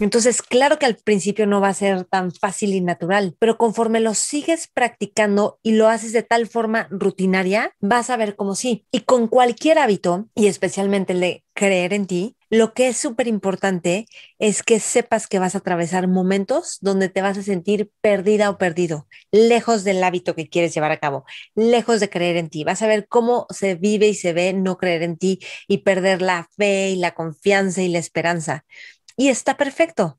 Entonces, claro que al principio no va a ser tan fácil y natural, pero conforme lo sigues practicando y lo haces de tal forma rutinaria, vas a ver cómo sí. Y con cualquier hábito, y especialmente el de creer en ti, lo que es súper importante es que sepas que vas a atravesar momentos donde te vas a sentir perdida o perdido, lejos del hábito que quieres llevar a cabo, lejos de creer en ti. Vas a ver cómo se vive y se ve no creer en ti y perder la fe y la confianza y la esperanza. Y está perfecto.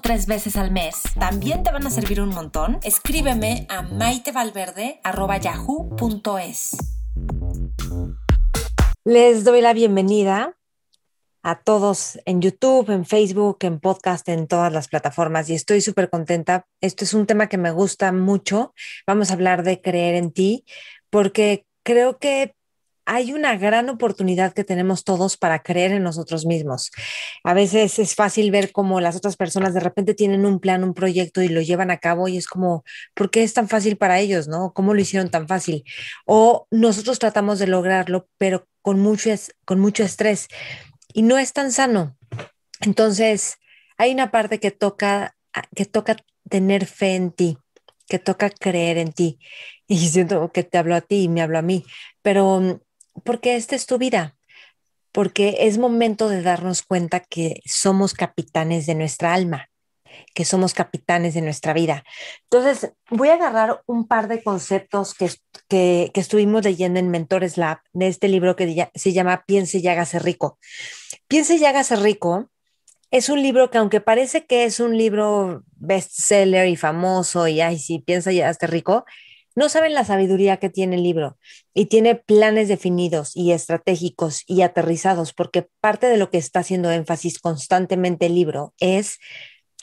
tres veces al mes, también te van a servir un montón. Escríbeme a maitevalverde.yahoo.com es. Les doy la bienvenida a todos en YouTube, en Facebook, en podcast, en todas las plataformas y estoy súper contenta. Esto es un tema que me gusta mucho. Vamos a hablar de creer en ti porque creo que hay una gran oportunidad que tenemos todos para creer en nosotros mismos. A veces es fácil ver cómo las otras personas de repente tienen un plan, un proyecto y lo llevan a cabo y es como, ¿por qué es tan fácil para ellos? ¿No? ¿Cómo lo hicieron tan fácil? O nosotros tratamos de lograrlo, pero con mucho, con mucho estrés y no es tan sano. Entonces, hay una parte que toca, que toca tener fe en ti, que toca creer en ti. Y siento que te hablo a ti y me hablo a mí, pero porque esta es tu vida, porque es momento de darnos cuenta que somos capitanes de nuestra alma, que somos capitanes de nuestra vida. Entonces, voy a agarrar un par de conceptos que, que, estuvimos leyendo en Mentores Lab, de este libro que se llama Piense y hágase rico. Piense y hágase rico es un libro que aunque parece que es un libro bestseller y famoso y, ay, sí, piensa y hágase rico, no saben la sabiduría que tiene el libro y tiene planes definidos y estratégicos y aterrizados, porque parte de lo que está haciendo énfasis constantemente el libro es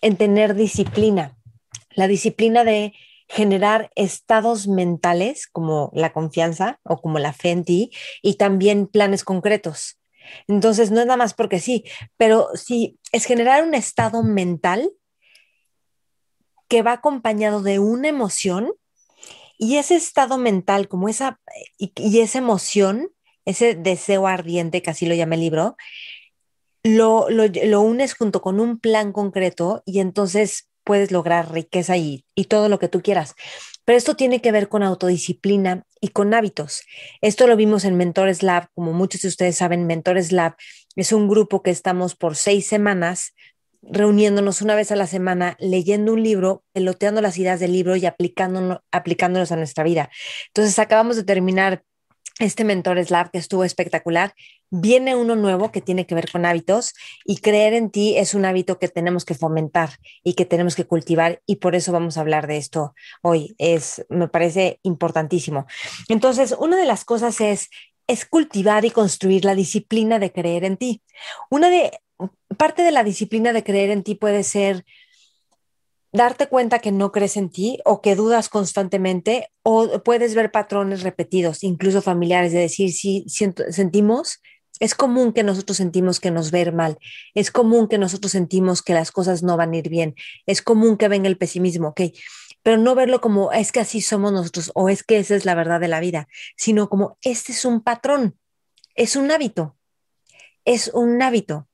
en tener disciplina, la disciplina de generar estados mentales como la confianza o como la fe en ti y también planes concretos. Entonces, no es nada más porque sí, pero sí es generar un estado mental que va acompañado de una emoción y ese estado mental, como esa, y, esa emoción, ese deseo ardiente, que así lo llama el libro, lo, lo, unes junto con un plan concreto y entonces puedes lograr riqueza y, y todo lo que tú quieras. Pero esto tiene que ver con autodisciplina y con hábitos. Esto lo vimos en Mentores Lab, como muchos de ustedes saben, Mentores Lab es un grupo que estamos por seis semanas reuniéndonos una vez a la semana, leyendo un libro, peloteando las ideas del libro y aplicándonos a nuestra vida. Entonces, acabamos de terminar este Mentores Lab que estuvo espectacular. Viene uno nuevo que tiene que ver con hábitos y creer en ti es un hábito que tenemos que fomentar y que tenemos que cultivar y por eso vamos a hablar de esto hoy. Es, me parece importantísimo. Entonces, una de las cosas es es cultivar y construir la disciplina de creer en ti. Una de parte de la disciplina de creer en ti puede ser darte cuenta que no crees en ti o que dudas constantemente o puedes ver patrones repetidos, incluso familiares, de decir, si sentimos, es común que nosotros sentimos que nos ver mal, es común que nosotros sentimos que las cosas no van a ir bien, es común que venga el pesimismo, ¿ok? Pero no verlo como es que así somos nosotros o es que esa es la verdad de la vida, sino como este es un patrón, es un hábito, es un hábito.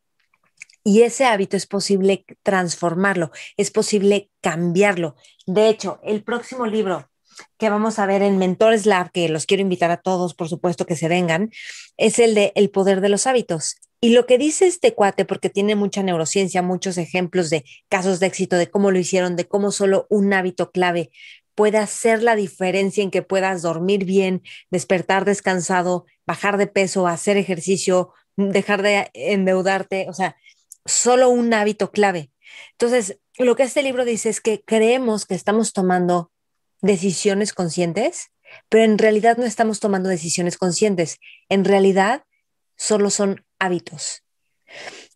Y ese hábito es posible transformarlo, es posible cambiarlo. De hecho, el próximo libro que vamos a ver en Mentores Lab, que los quiero invitar a todos, por supuesto, que se vengan, es el de El poder de los hábitos. Y lo que dice este cuate, porque tiene mucha neurociencia, muchos ejemplos de casos de éxito, de cómo lo hicieron, de cómo solo un hábito clave puede hacer la diferencia en que puedas dormir bien, despertar descansado, bajar de peso, hacer ejercicio, dejar de endeudarte, o sea, solo un hábito clave. Entonces, lo que este libro dice es que creemos que estamos tomando decisiones conscientes, pero en realidad no estamos tomando decisiones conscientes. En realidad, solo son hábitos.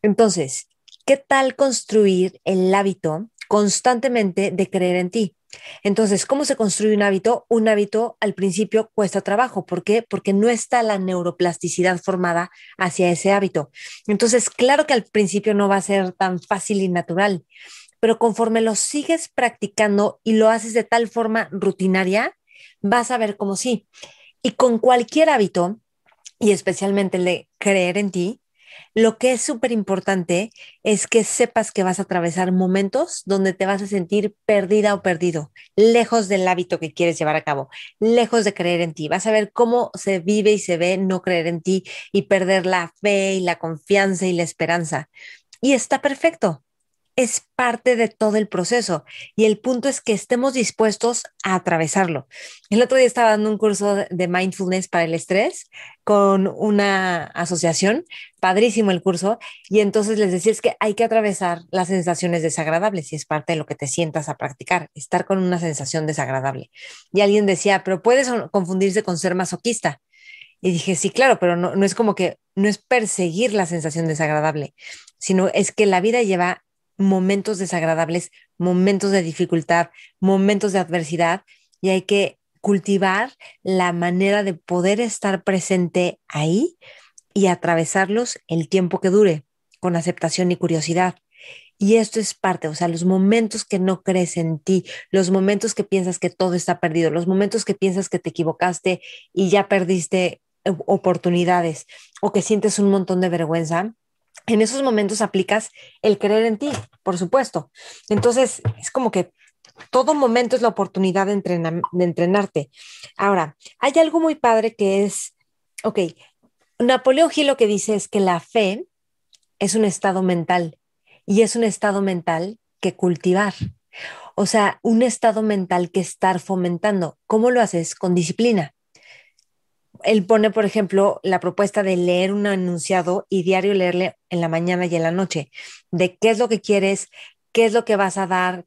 Entonces, ¿qué tal construir el hábito constantemente de creer en ti? Entonces, ¿cómo se construye un hábito? Un hábito al principio cuesta trabajo. ¿Por qué? Porque no está la neuroplasticidad formada hacia ese hábito. Entonces, claro que al principio no va a ser tan fácil y natural, pero conforme lo sigues practicando y lo haces de tal forma rutinaria, vas a ver cómo sí. Y con cualquier hábito, y especialmente el de creer en ti, lo que es súper importante es que sepas que vas a atravesar momentos donde te vas a sentir perdida o perdido, lejos del hábito que quieres llevar a cabo, lejos de creer en ti. Vas a ver cómo se vive y se ve no creer en ti y perder la fe y la confianza y la esperanza. Y está perfecto es parte de todo el proceso y el punto es que estemos dispuestos a atravesarlo. El otro día estaba dando un curso de mindfulness para el estrés con una asociación, padrísimo el curso, y entonces les decía es que hay que atravesar las sensaciones desagradables y es parte de lo que te sientas a practicar, estar con una sensación desagradable. Y alguien decía, pero puedes confundirse con ser masoquista. Y dije, sí, claro, pero no, no es como que no es perseguir la sensación desagradable, sino es que la vida lleva momentos desagradables, momentos de dificultad, momentos de adversidad y hay que cultivar la manera de poder estar presente ahí y atravesarlos el tiempo que dure, con aceptación y curiosidad. Y esto es parte, o sea, los momentos que no crees en ti, los momentos que piensas que todo está perdido, los momentos que piensas que te equivocaste y ya perdiste eh, oportunidades o que sientes un montón de vergüenza, en esos momentos aplicas el creer en ti, por supuesto. Entonces, es como que todo momento es la oportunidad de, de entrenarte. Ahora, hay algo muy padre que es, ok, Napoleón Gil lo que dice es que la fe es un estado mental y es un estado mental que cultivar. O sea, un estado mental que estar fomentando. ¿Cómo lo haces? Con disciplina él pone, por ejemplo, la propuesta de leer un enunciado y diario leerle en la mañana y en la noche, de qué es lo que quieres, qué es lo que vas a dar,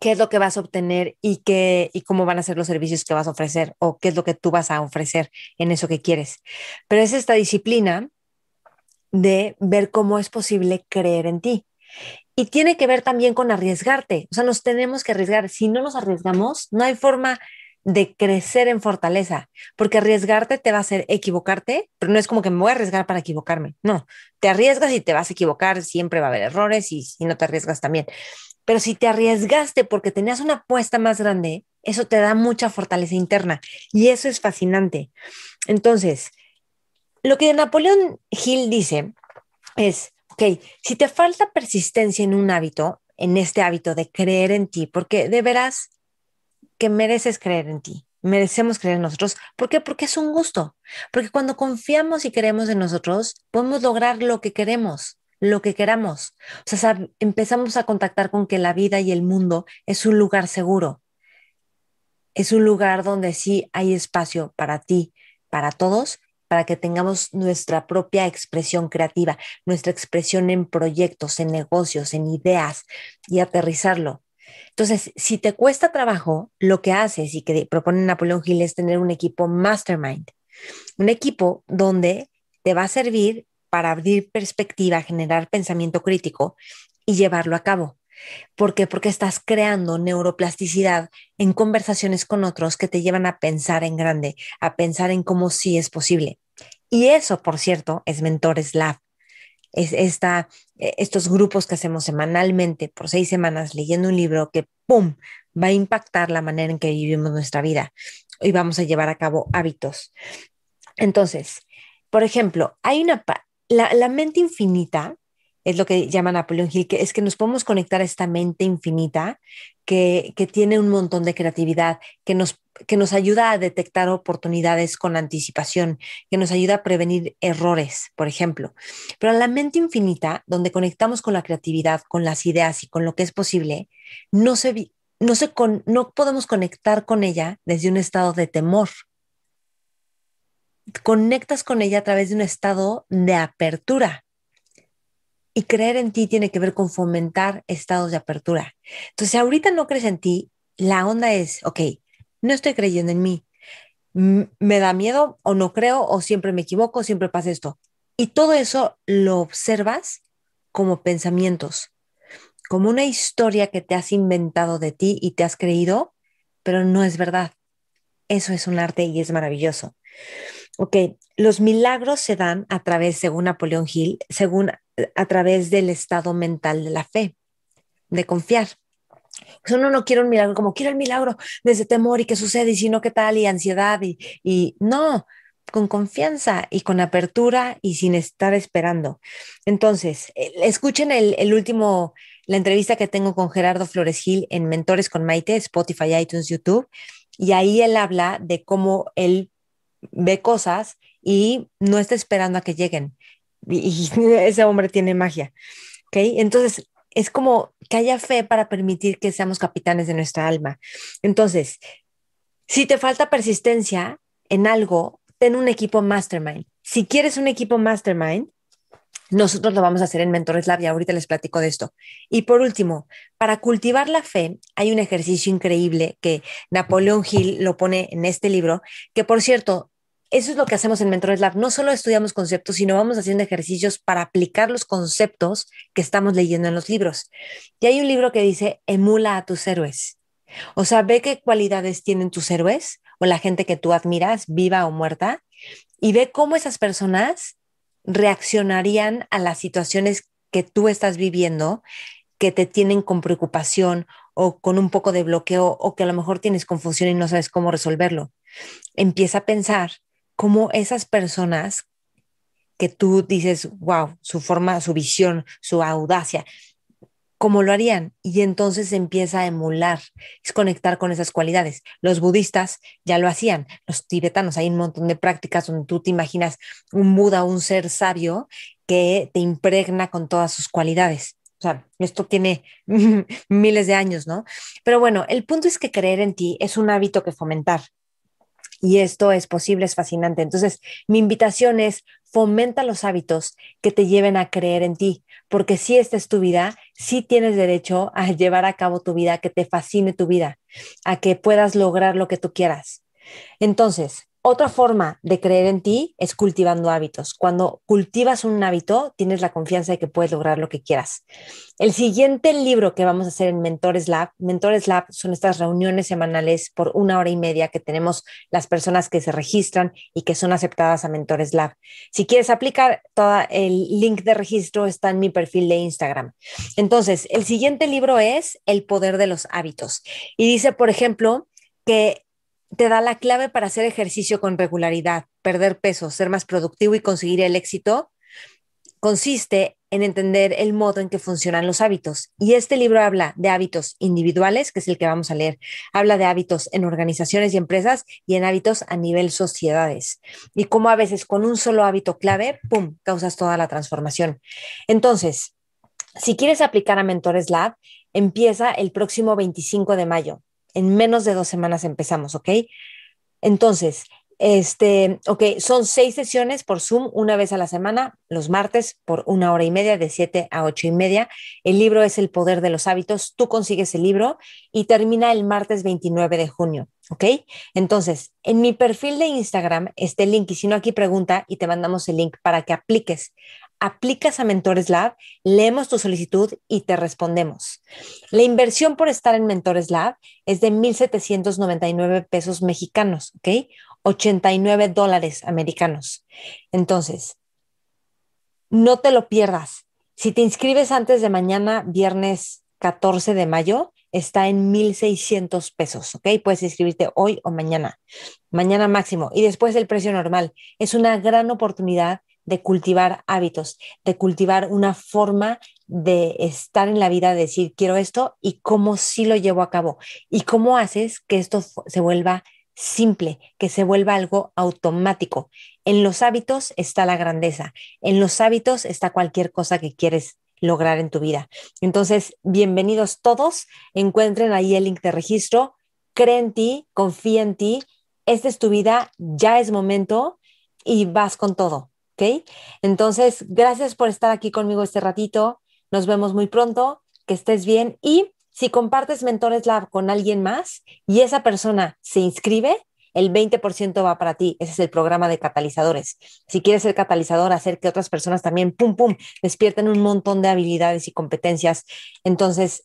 qué es lo que vas a obtener y, qué, y cómo van a ser los servicios que vas a ofrecer o qué es lo que tú vas a ofrecer en eso que quieres. Pero es esta disciplina de ver cómo es posible creer en ti. Y tiene que ver también con arriesgarte. O sea, nos tenemos que arriesgar. Si no nos arriesgamos, no hay forma de crecer en fortaleza, porque arriesgarte te va a hacer equivocarte, pero no es como que me voy a arriesgar para equivocarme, no, te arriesgas y te vas a equivocar, siempre va a haber errores y si no te arriesgas también. Pero si te arriesgaste porque tenías una apuesta más grande, eso te da mucha fortaleza interna y eso es fascinante. Entonces, lo que Napoleón Hill dice es, ok, si te falta persistencia en un hábito, en este hábito de creer en ti, porque de veras que mereces creer en ti, merecemos creer en nosotros. ¿Por qué? Porque es un gusto. Porque cuando confiamos y creemos en nosotros, podemos lograr lo que queremos, lo que queramos. O sea, empezamos a contactar con que la vida y el mundo es un lugar seguro. Es un lugar donde sí hay espacio para ti, para todos, para que tengamos nuestra propia expresión creativa, nuestra expresión en proyectos, en negocios, en ideas y aterrizarlo. Entonces, si te cuesta trabajo, lo que haces y que propone Napoleón Hill es tener un equipo mastermind, un equipo donde te va a servir para abrir perspectiva, generar pensamiento crítico y llevarlo a cabo. ¿Por qué? Porque estás creando neuroplasticidad en conversaciones con otros que te llevan a pensar en grande, a pensar en cómo sí es posible. Y eso, por cierto, es Mentores Lab es esta, e, estos grupos que hacemos semanalmente por seis semanas leyendo un libro que, ¡pum!, va a impactar la manera en que vivimos nuestra vida y vamos a llevar a cabo hábitos. Entonces, por ejemplo, hay una, la mente infinita es lo que llama Napoleón Hill, que es que nos podemos conectar a esta mente infinita que, que tiene un montón de creatividad, que nos, que nos ayuda a detectar oportunidades con anticipación, que nos ayuda a prevenir errores, por ejemplo. Pero a la mente infinita, donde conectamos con la creatividad, con las ideas y con lo que es posible, no, se, no, se no podemos conectar con ella desde un estado de temor. Conectas con ella a través de un estado de apertura y creer en ti tiene que ver con fomentar estados de apertura. Entonces, si ahorita no crees en ti, la onda es, ok, no estoy creyendo en mí. Me da miedo o no creo o siempre me equivoco, siempre pasa esto. Y todo eso lo observas como pensamientos, como una historia que te has inventado de ti y te has creído, pero no es verdad. Eso es un arte y es maravilloso. Ok, los milagros se dan a través, según Napoleón Hill, según a través del estado mental de la fe, de confiar. Pues uno no quiere un milagro como quiero el milagro de ese temor y que sucede y si no, qué tal y ansiedad y, y no, con confianza y con apertura y sin estar esperando. Entonces, eh, escuchen el, el último, la entrevista que tengo con Gerardo Flores Gil en Mentores con Maite, Spotify, iTunes, YouTube, y ahí él habla de cómo él ve cosas y no está esperando a que lleguen. Y, ese hombre tiene magia. ¿Ok? Entonces, es como que haya fe para permitir que seamos capitanes de nuestra alma. Entonces, si te falta persistencia en algo, ten un equipo mastermind. Si quieres un equipo mastermind, nosotros lo vamos a hacer en Mentores Lab y ahorita les platico de esto. Y por último, para cultivar la fe, hay un ejercicio increíble que Napoleón Hill lo pone en este libro, que por cierto, eso es lo que hacemos en Mentores Lab. No solo estudiamos conceptos, sino vamos haciendo ejercicios para aplicar los conceptos que estamos leyendo en los libros. Y hay un libro que dice, emula a tus héroes. O sea, ve qué cualidades tienen tus héroes o la gente que tú admiras, viva o muerta, y ve cómo esas personas reaccionarían a las situaciones que tú estás viviendo, que te tienen con preocupación o con un poco de bloqueo o que a lo mejor tienes confusión y no sabes cómo resolverlo. Empieza a pensar cómo esas personas que tú dices, wow, su forma, su visión, su audacia, cómo lo harían. Y entonces empieza a emular, es conectar con esas cualidades. Los budistas ya lo hacían, los tibetanos, hay un montón de prácticas donde tú te imaginas un Buda, un ser sabio que te impregna con todas sus cualidades. O sea, esto tiene miles de años, ¿no? Pero bueno, el punto es que creer en ti es un hábito que fomentar y esto es posible, es fascinante. Entonces, mi invitación es fomenta los hábitos que te lleven a creer en ti, porque si esta es tu vida, sí tienes derecho a llevar a cabo tu vida, que te fascine tu vida, a que puedas lograr lo que tú quieras. Entonces, otra forma de creer en ti es cultivando hábitos. Cuando cultivas un hábito, tienes la confianza de que puedes lograr lo que quieras. El siguiente libro que vamos a hacer en Mentores Lab, Mentores Lab son estas reuniones semanales por una hora y media que tenemos las personas que se registran y que son aceptadas a Mentores Lab. Si quieres aplicar, todo el link de registro está en mi perfil de Instagram. Entonces, el siguiente libro es El poder de los hábitos. Y dice, por ejemplo, que te da la clave para hacer ejercicio con regularidad, perder peso, ser más productivo y conseguir el éxito, consiste en entender el modo en que funcionan los hábitos. Y este libro habla de hábitos individuales, que es el que vamos a leer, habla de hábitos en organizaciones y empresas y en hábitos a nivel sociedades. Y cómo a veces con un solo hábito clave, ¡pum!, causas toda la transformación. Entonces, si quieres aplicar a Mentores Lab, empieza el próximo 25 de mayo en menos de dos semanas empezamos, ¿ok? Entonces, este, ok, son seis sesiones por Zoom una vez a la semana, los martes por una hora y media, de siete a ocho y media. El libro es El Poder de los Hábitos. Tú consigues el libro y termina el martes 29 de junio, ¿ok? Entonces, en mi perfil de Instagram este link y si no aquí pregunta y te mandamos el link para que apliques aplicas a Mentores Lab, leemos tu solicitud y te respondemos. La inversión por estar en Mentores Lab es de 1.799 pesos mexicanos, ¿ok? 89 dólares americanos. Entonces, no te lo pierdas. Si te inscribes antes de mañana, viernes 14 de mayo, está en 1.600 pesos, ¿ok? Puedes inscribirte hoy o mañana, mañana máximo, y después el precio normal. Es una gran oportunidad de cultivar hábitos, de cultivar una forma de estar en la vida, de decir, quiero esto y cómo sí lo llevo a cabo y cómo haces que esto se vuelva simple, que se vuelva algo automático. En los hábitos está la grandeza, en los hábitos está cualquier cosa que quieres lograr en tu vida. Entonces, bienvenidos todos, encuentren ahí el link de registro, cree en ti, confía en ti, esta es tu vida, ya es momento y vas con todo. ¿Ok? Entonces, gracias por estar aquí conmigo este ratito. Nos vemos muy pronto. Que estés bien. Y si compartes Mentores Lab con alguien más y esa persona se inscribe, el 20% va para ti. Ese es el programa de catalizadores. Si quieres ser catalizador, hacer que otras personas también, pum, pum, despierten un montón de habilidades y competencias. Entonces,